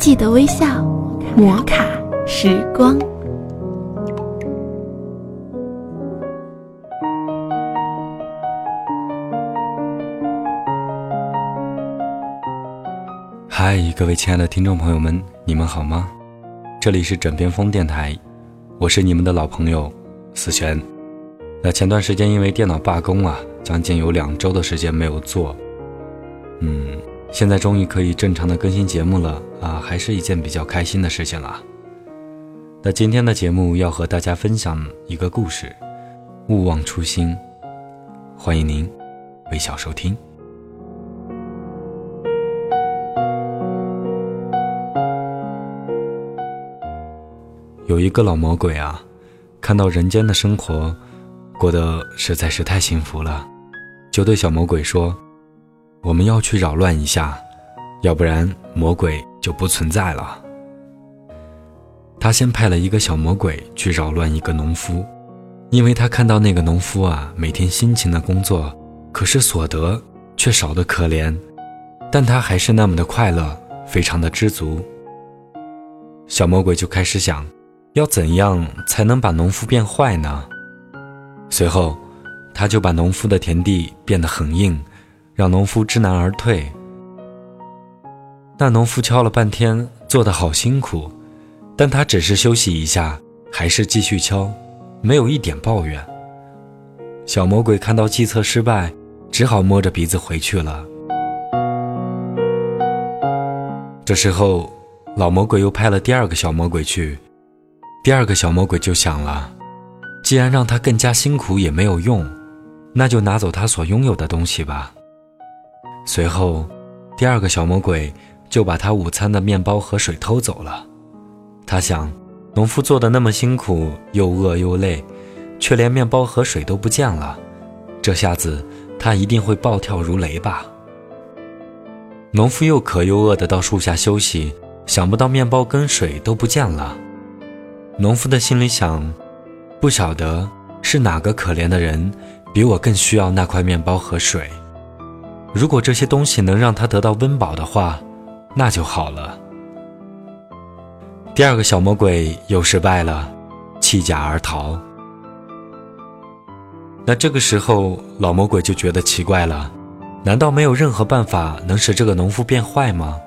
记得微笑，摩卡时光。嗨，各位亲爱的听众朋友们，你们好吗？这里是枕边风电台，我是你们的老朋友思璇。那前段时间因为电脑罢工啊，将近有两周的时间没有做，嗯，现在终于可以正常的更新节目了啊，还是一件比较开心的事情了。那今天的节目要和大家分享一个故事，勿忘初心，欢迎您微笑收听。有一个老魔鬼啊，看到人间的生活过得实在是太幸福了，就对小魔鬼说：“我们要去扰乱一下，要不然魔鬼就不存在了。”他先派了一个小魔鬼去扰乱一个农夫，因为他看到那个农夫啊，每天辛勤的工作，可是所得却少得可怜，但他还是那么的快乐，非常的知足。小魔鬼就开始想。要怎样才能把农夫变坏呢？随后，他就把农夫的田地变得很硬，让农夫知难而退。那农夫敲了半天，做得好辛苦，但他只是休息一下，还是继续敲，没有一点抱怨。小魔鬼看到计策失败，只好摸着鼻子回去了。这时候，老魔鬼又派了第二个小魔鬼去。第二个小魔鬼就想了，既然让他更加辛苦也没有用，那就拿走他所拥有的东西吧。随后，第二个小魔鬼就把他午餐的面包和水偷走了。他想，农夫做的那么辛苦，又饿又累，却连面包和水都不见了，这下子他一定会暴跳如雷吧。农夫又渴又饿的到树下休息，想不到面包跟水都不见了。农夫的心里想：不晓得是哪个可怜的人比我更需要那块面包和水。如果这些东西能让他得到温饱的话，那就好了。第二个小魔鬼又失败了，弃甲而逃。那这个时候，老魔鬼就觉得奇怪了：难道没有任何办法能使这个农夫变坏吗？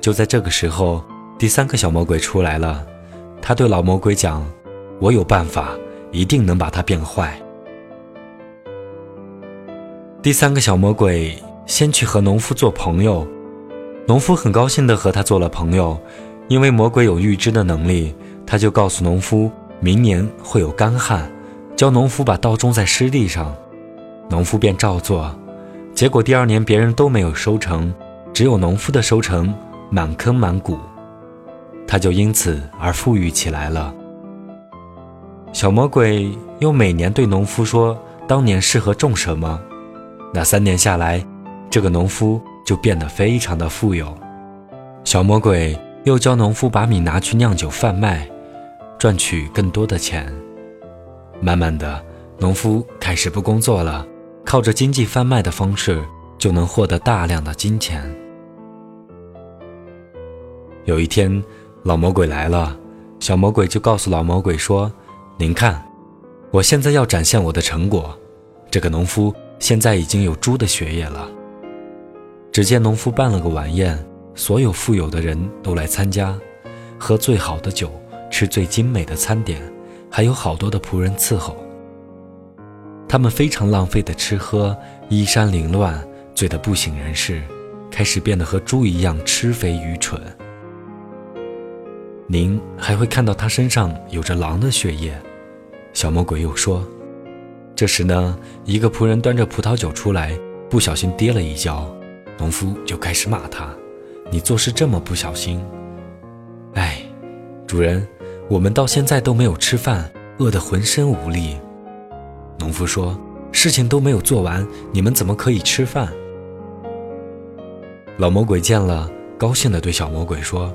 就在这个时候，第三个小魔鬼出来了。他对老魔鬼讲：“我有办法，一定能把他变坏。”第三个小魔鬼先去和农夫做朋友，农夫很高兴地和他做了朋友，因为魔鬼有预知的能力，他就告诉农夫明年会有干旱，教农夫把稻种在湿地上，农夫便照做，结果第二年别人都没有收成，只有农夫的收成满坑满谷。他就因此而富裕起来了。小魔鬼又每年对农夫说：“当年适合种什么？”那三年下来，这个农夫就变得非常的富有。小魔鬼又教农夫把米拿去酿酒贩卖，赚取更多的钱。慢慢的，农夫开始不工作了，靠着经济贩卖的方式就能获得大量的金钱。有一天。老魔鬼来了，小魔鬼就告诉老魔鬼说：“您看，我现在要展现我的成果。这个农夫现在已经有猪的血液了。”只见农夫办了个晚宴，所有富有的人都来参加，喝最好的酒，吃最精美的餐点，还有好多的仆人伺候。他们非常浪费的吃喝，衣衫凌乱，醉得不省人事，开始变得和猪一样吃肥愚蠢。您还会看到他身上有着狼的血液，小魔鬼又说。这时呢，一个仆人端着葡萄酒出来，不小心跌了一跤，农夫就开始骂他：“你做事这么不小心！”哎，主人，我们到现在都没有吃饭，饿得浑身无力。农夫说：“事情都没有做完，你们怎么可以吃饭？”老魔鬼见了，高兴地对小魔鬼说。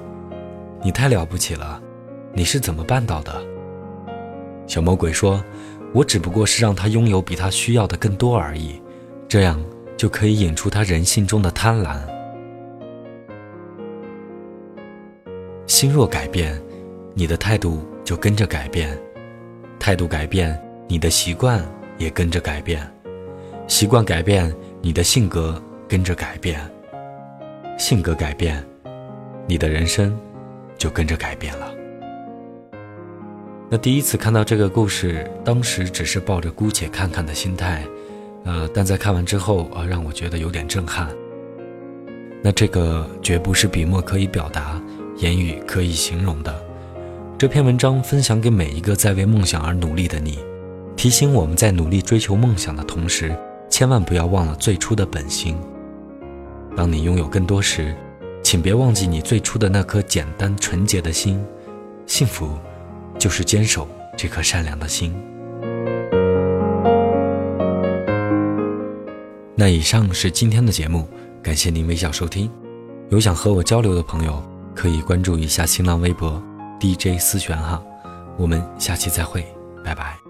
你太了不起了，你是怎么办到的？小魔鬼说：“我只不过是让他拥有比他需要的更多而已，这样就可以引出他人性中的贪婪。”心若改变，你的态度就跟着改变；态度改变，你的习惯也跟着改变；习惯改变，你的性格跟着改变；性格改变，你的人生就跟着改变了。那第一次看到这个故事，当时只是抱着姑且看看的心态，呃，但在看完之后啊，让我觉得有点震撼。那这个绝不是笔墨可以表达、言语可以形容的。这篇文章分享给每一个在为梦想而努力的你，提醒我们在努力追求梦想的同时，千万不要忘了最初的本心。当你拥有更多时，请别忘记你最初的那颗简单纯洁的心。幸福。就是坚守这颗善良的心。那以上是今天的节目，感谢您微笑收听。有想和我交流的朋友，可以关注一下新浪微博 DJ 思璇哈。我们下期再会，拜拜。